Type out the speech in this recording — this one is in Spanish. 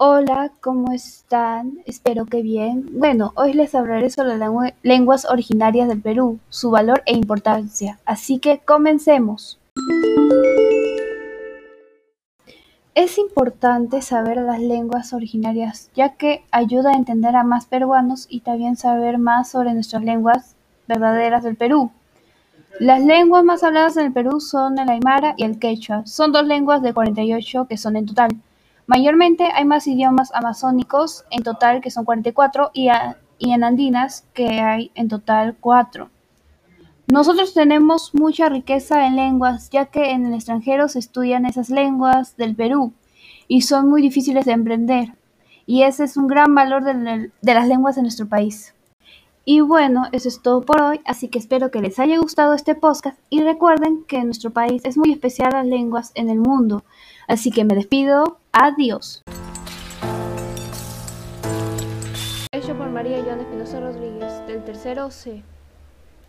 Hola, ¿cómo están? Espero que bien. Bueno, hoy les hablaré sobre las lenguas originarias del Perú, su valor e importancia. Así que comencemos. Es importante saber las lenguas originarias, ya que ayuda a entender a más peruanos y también saber más sobre nuestras lenguas verdaderas del Perú. Las lenguas más habladas en el Perú son el aymara y el quechua. Son dos lenguas de 48 que son en total. Mayormente hay más idiomas amazónicos, en total que son 44, y, y en andinas, que hay en total 4. Nosotros tenemos mucha riqueza en lenguas, ya que en el extranjero se estudian esas lenguas del Perú y son muy difíciles de emprender. Y ese es un gran valor de, de las lenguas de nuestro país. Y bueno, eso es todo por hoy, así que espero que les haya gustado este podcast y recuerden que en nuestro país es muy especial las lenguas en el mundo. Así que me despido. Adiós. Hecho por María Joana Espinosa Rodríguez, del tercero C.